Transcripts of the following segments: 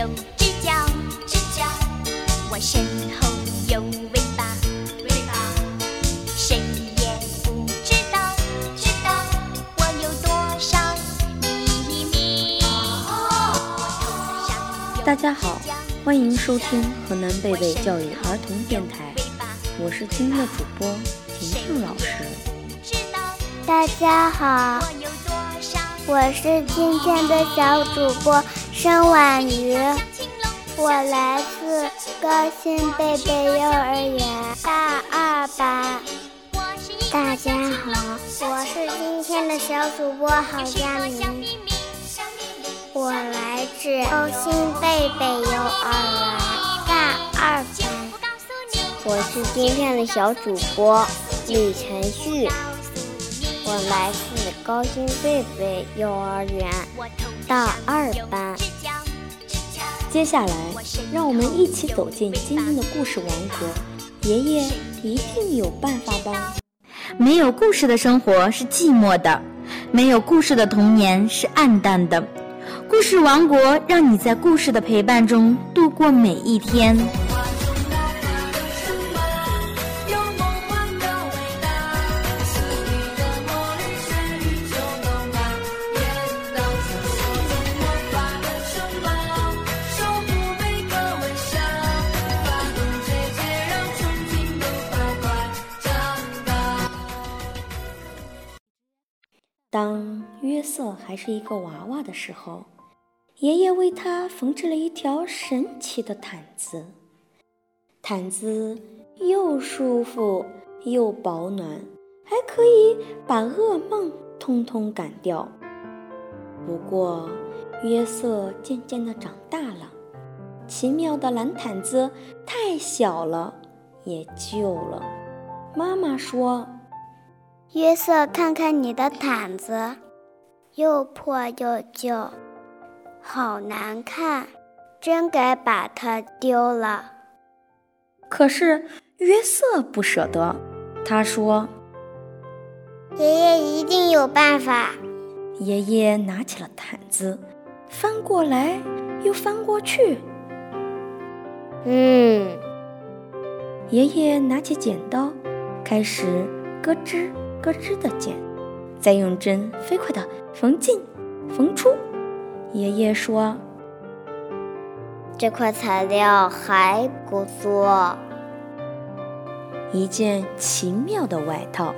有只脚，只脚，我身后有尾巴，尾巴，谁也不知道，知道我有多少秘密。大家好，欢迎收听河南贝贝教育儿童电台，我是今天的主播婷婷老师。大家好，我是今天的小主播申婉瑜，我来自高新贝贝幼儿园大二班。大家好，我是今天的小主播郝佳明，我来自高新贝贝幼儿园大二班。我是今天的小主播李晨旭。我来自高新贝贝幼儿园大二班。接下来，让我们一起走进今天的故事王国。爷爷一定有办法吧？没有故事的生活是寂寞的，没有故事的童年是暗淡的。故事王国让你在故事的陪伴中度过每一天。当约瑟还是一个娃娃的时候，爷爷为他缝制了一条神奇的毯子。毯子又舒服又保暖，还可以把噩梦通通赶掉。不过，约瑟渐渐地长大了，奇妙的蓝毯子太小了，也旧了。妈妈说。约瑟，看看你的毯子，又破又旧，好难看，真该把它丢了。可是约瑟不舍得，他说：“爷爷一定有办法。”爷爷拿起了毯子，翻过来又翻过去。嗯，爷爷拿起剪刀，开始咯吱。咯吱的剪，再用针飞快的缝进、缝出。爷爷说：“这块材料还不错。”一件奇妙的外套。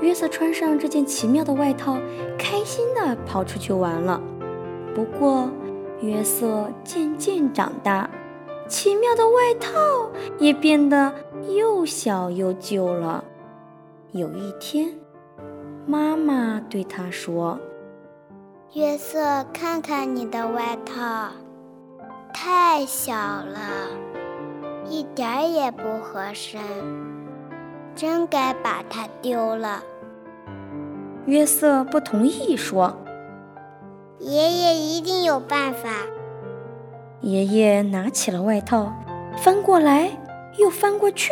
约瑟穿上这件奇妙的外套，开心地跑出去玩了。不过，约瑟渐渐长大。奇妙的外套也变得又小又旧了。有一天，妈妈对他说：“约瑟，看看你的外套，太小了，一点也不合身，真该把它丢了。”约瑟不同意，说：“爷爷一定有办法。”爷爷拿起了外套，翻过来又翻过去。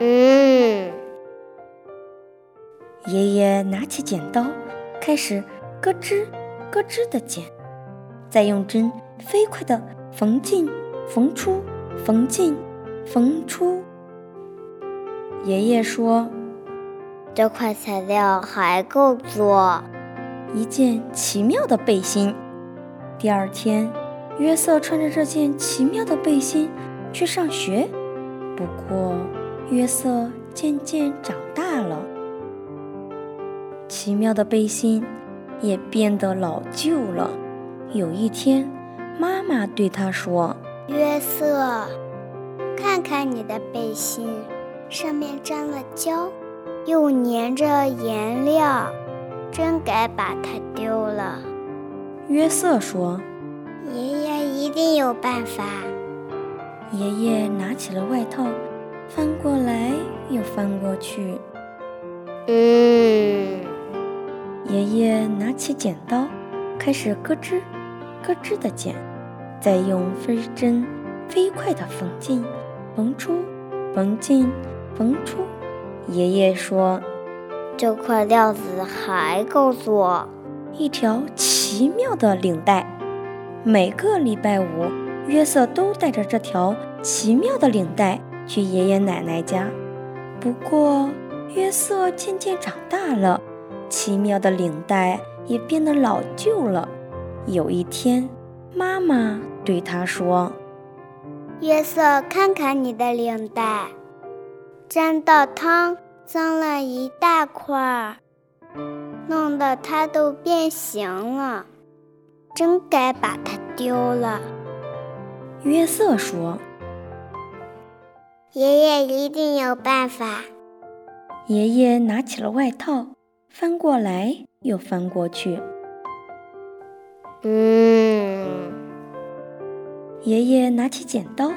嗯，爷爷拿起剪刀，开始咯吱咯吱的剪，再用针飞快地缝进、缝出、缝进、缝出。爷爷说：“这块材料还够做一件奇妙的背心。”第二天。约瑟穿着这件奇妙的背心去上学，不过约瑟渐渐长大了，奇妙的背心也变得老旧了。有一天，妈妈对他说：“约瑟，看看你的背心，上面沾了胶，又粘着颜料，真该把它丢了。”约瑟说。爷爷一定有办法。爷爷拿起了外套，翻过来又翻过去。嗯。爷爷拿起剪刀，开始咯吱咯吱的剪，再用飞针飞快地缝进、缝出、缝进、缝出。爷爷说：“这块料子还够做一条。”奇妙的领带。每个礼拜五，约瑟都带着这条奇妙的领带去爷爷奶奶家。不过，约瑟渐渐长大了，奇妙的领带也变得老旧了。有一天，妈妈对他说：“约瑟，看看你的领带，沾到汤，脏了一大块儿，弄得它都变形了。”真该把它丢了，约瑟说：“爷爷一定有办法。”爷爷拿起了外套，翻过来又翻过去。嗯，爷爷拿起剪刀，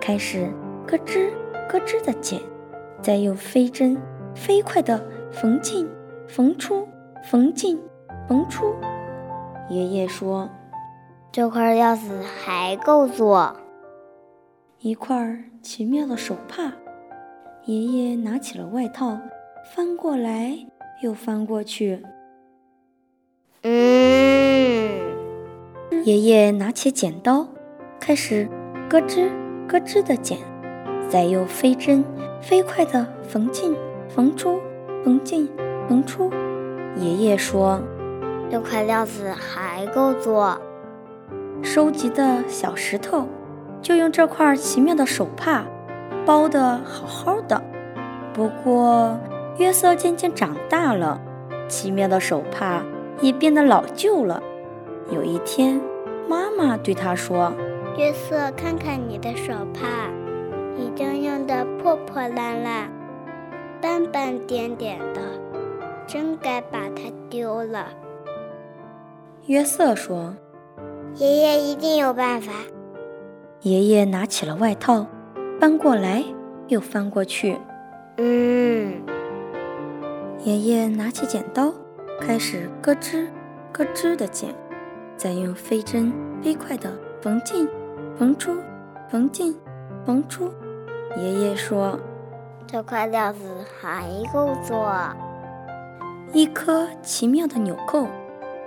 开始咯吱咯吱的剪，再用飞针飞快地缝进、缝出、缝进、缝出。爷爷说：“这块钥匙还够做一块奇妙的手帕。”爷爷拿起了外套，翻过来又翻过去。嗯，爷爷拿起剪刀，开始咯吱咯吱的剪，再用飞针飞快地缝进、缝出、缝进、缝出。爷爷说。这块料子还够做。收集的小石头，就用这块奇妙的手帕包的好好的。不过，约瑟渐渐长大了，奇妙的手帕也变得老旧了。有一天，妈妈对他说：“约瑟，看看你的手帕，已经用得破破烂烂、斑斑点点的，真该把它丢了。”约瑟说：“爷爷一定有办法。”爷爷拿起了外套，翻过来又翻过去。嗯。爷爷拿起剪刀，开始咯吱咯吱地剪，再用飞针飞快地缝进、缝出、缝进、缝出。爷爷说：“这块料子还够做。”一颗奇妙的纽扣。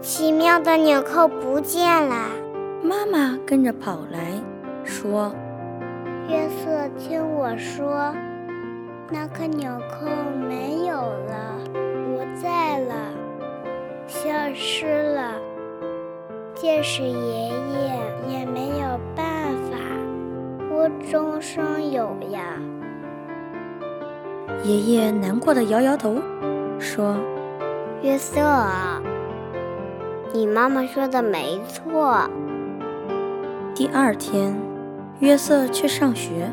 奇妙的纽扣不见了，妈妈跟着跑来说：“约瑟，听我说，那颗纽扣没有了，不在了，消失了。即使爷爷也没有办法，无中生有呀。”爷爷难过的摇摇头，说：“约瑟。”你妈妈说的没错。第二天，约瑟去上学。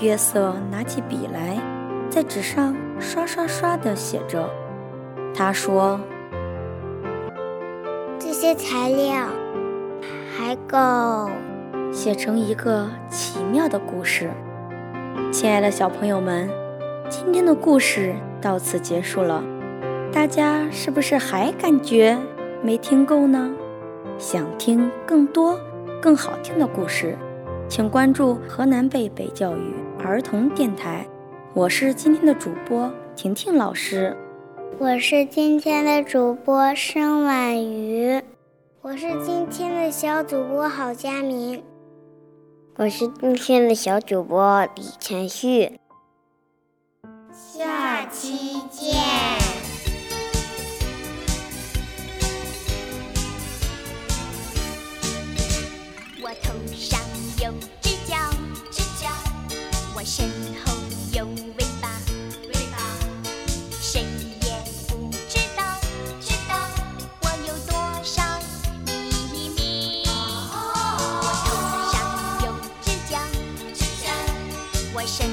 约瑟拿起笔来，在纸上刷刷刷地写着。他说：“这些材料还够写成一个奇妙的故事。”亲爱的小朋友们，今天的故事到此结束了。大家是不是还感觉？没听够呢，想听更多更好听的故事，请关注河南贝贝教育儿童电台。我是今天的主播婷婷老师，我是今天的主播申婉瑜，我是今天的小主播郝佳明，我是今天的小主播李晨旭。下期见。my shin.